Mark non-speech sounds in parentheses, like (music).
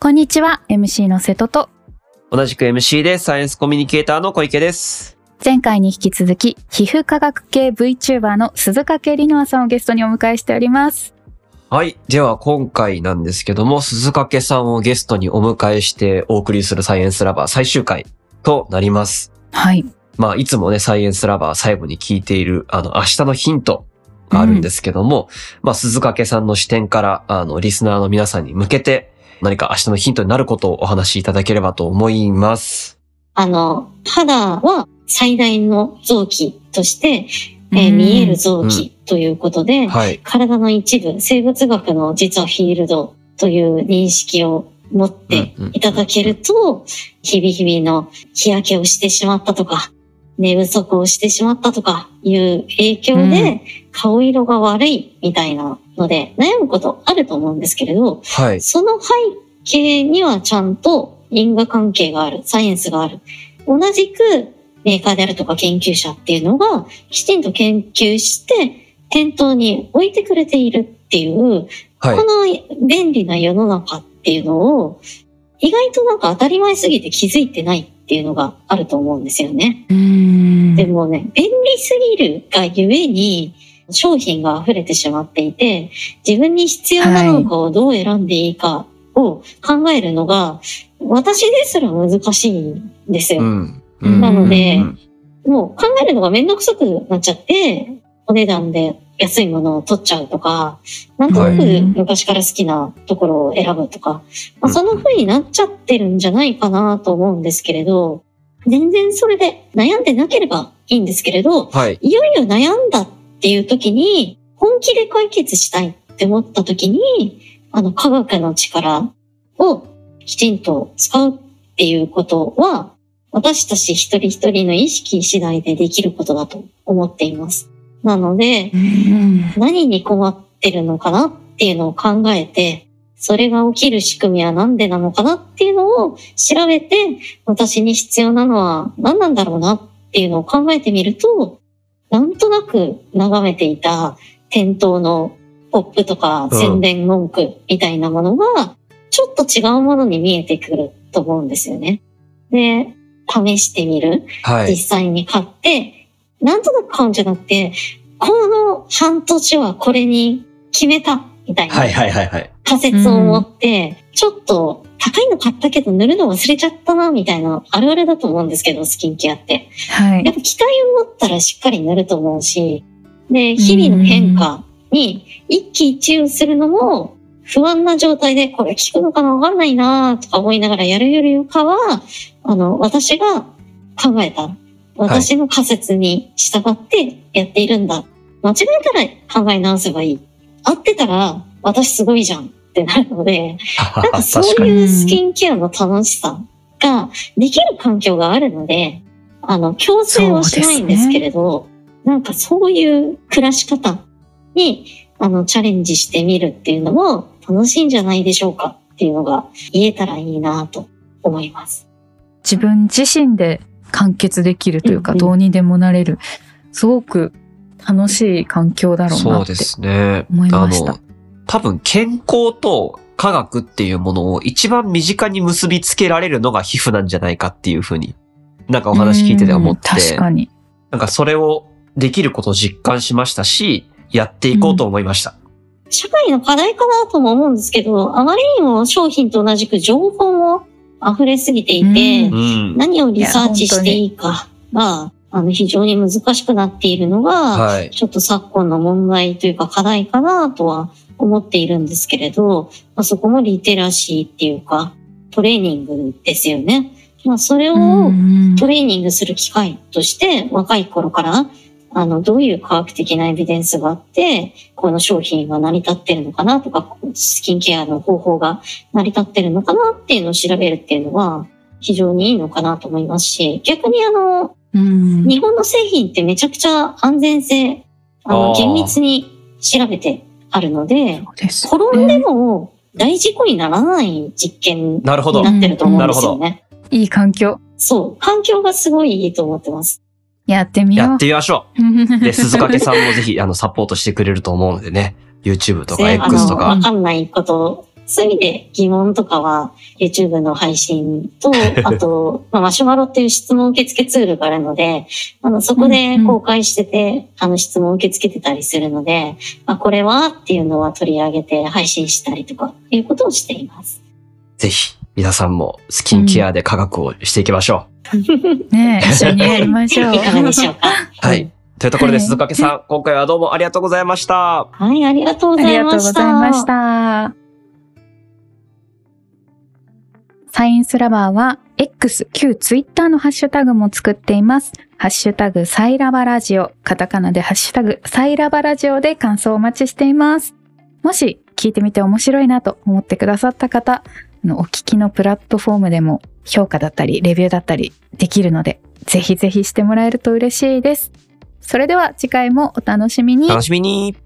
こんにちは、MC の瀬戸と、同じく MC でサイエンスコミュニケーターの小池です。前回に引き続き、皮膚科学系 VTuber の鈴掛里乃愛さんをゲストにお迎えしております。はい。では今回なんですけども、鈴掛さんをゲストにお迎えしてお送りするサイエンスラバー最終回となります。はい。まあ、いつもね、サイエンスラバー最後に聞いている、あの、明日のヒントがあるんですけども、まあ、鈴掛さんの視点から、あの、リスナーの皆さんに向けて、何か明日のヒントになることをお話しいただければと思います。あの、肌は最大の臓器として、えーうん見える臓器ということで、はい。体の一部、生物学の実はフィールドという認識を持っていただけると、日々日々の日焼けをしてしまったとか、寝不足をしてしまったとかいう影響うで顔色が悪いみたいなので悩むことあると思うんですけれど、はい。その背景にはちゃんと因果関係がある、サイエンスがある。同じくメーカーであるとか研究者っていうのがきちんと研究して店頭に置いてくれているっていう、はいこ。の便利な世の中っていうのを意外となんか当たり前すぎて気づいてないっていうのがあると思うんですよね。でもね、便利すぎるがゆえに、商品が溢れてしまっていて、自分に必要なのかをどう選んでいいかを考えるのが、私ですら難しいんですよ。ん。なのでうんもう考えるのがめんどくさくなっちゃって、お値段で安いものを取っちゃうとか、なんとなくはい昔から好きなところを選ぶとか、まあ、うんその風になっちゃってるんじゃないかなと思うんですけれど、全然それで悩んでなければいいんですけれど、はい。いよいよ悩んだっていう時に、本気で解決したいって思った時に、あの科学の力をきちんと使うっていうことは、私たち一人一人の意識次第でできることだと思っています。なので、うん何に困ってるのかなっていうのを考えて、それが起きる仕組みは何でなのかなっていうのを調べて、私に必要なのは何なんだろうなっていうのを考えてみると、なんとなく眺めていた店頭のポップとかうん宣伝文句みたいなものが、ちょっと違うものに見えてくると思うんですよね。で、試してみる。実はい。際に買って、なんとなく買うんじゃなくて、この半年はこれに決めたみたいはいなはいはいはい。仮説を持って、ちょっと高いの買ったけど塗るの忘れちゃったなみたいなあるあるだと思うんですけど、スキンケアって。はいやっ。ぱ期待を持ったらしっかり塗ると思うし、で、日々の変化に一喜一憂するのも不安な状態でこれ効くのかなわかんないなとか思いながらやるよりかは、あの、私が考えた、私の仮説に従ってやっているんだ。間違えたら考え直せばいい。合ってたら私すごいじゃんってなるので、なんかそう。いうスキンケアの楽しさができる環境があるので、あの、強制はしないんですけれど、なんかそういう暮らし方に、あの、チャレンジしてみるっていうのも楽しいんじゃないでしょうかっていうのが言えたらいいなと思います。自分自身で完結できるというか、うんうんどうにでもなれる、すごく楽しい環境だろうなって。そうですね。思いましたあの、多分健康と科学っていうものを一番身近に結びつけられるのが皮膚なんじゃないかっていうふうに、なんかお話聞いてて思ってうん、確かに。なんかそれをできることを実感しましたし、やっていこうと思いました。社会の課題かなとも思うんですけど、あまりにも商品と同じく情報も溢れすぎていて、ううん。何をリサーチしていいかが、あの、非常に難しくなっているのが、はい。ちょっと昨今の問題というか課題かなとは思っているんですけれど、まあ、そこもリテラシーっていうか、トレーニングですよね。まあ、それをうんトレーニングする機会として、若い頃から、あの、どういう科学的なエビデンスがあって、この商品は成り立ってるのかなとか、スキンケアの方法が成り立ってるのかなっていうのを調べるっていうのは、非常にいいのかなと思いますし、逆にあの、うん日本の製品ってめちゃくちゃ安全性、あの、厳密に調べてあるので、転んでも大事故にならない実験なるほどに。なってると思うんですよね。いい環境。そう。環境がすごいいいと思ってます。やってみよう。やってみましょう。(laughs) で、鈴掛さんもぜひ、あの、サポートしてくれると思うのでね。YouTube とかね X とかわ。かんないことそういう意味で疑問とかは YouTube の配信と、(laughs) あと、まあ、マシュマロっていう質問受付ツールがあるので、あの、そこで公開してて、あの、質問受け付けてたりするので、まあ、これはっていうのは取り上げて配信したりとか、いうことをしています。ぜひ、皆さんもスキンケアで科学をしていきましょ (laughs) ねえ、(laughs) 一緒にやりましょう。いかがでしょうか？う。はい。というところで、はい鈴掛さん、今回はどうもありがとうございました。はい、ありがとうごありがとうございました。ざいました。サイエンスラバーは X、旧 Twitter のハッシュタグも作っています。ハッシュタグサイラバラジオ、カタカナでハッシュタグサイラバラジオで感想をお待ちしています。もし聞いてみて面白いなと思ってくださった方、お聞きのプラットフォームでも評価だったり、レビューだったりできるので、ぜひぜひしてもらえると嬉しいです。それでは次回もお楽しみに。楽しみに。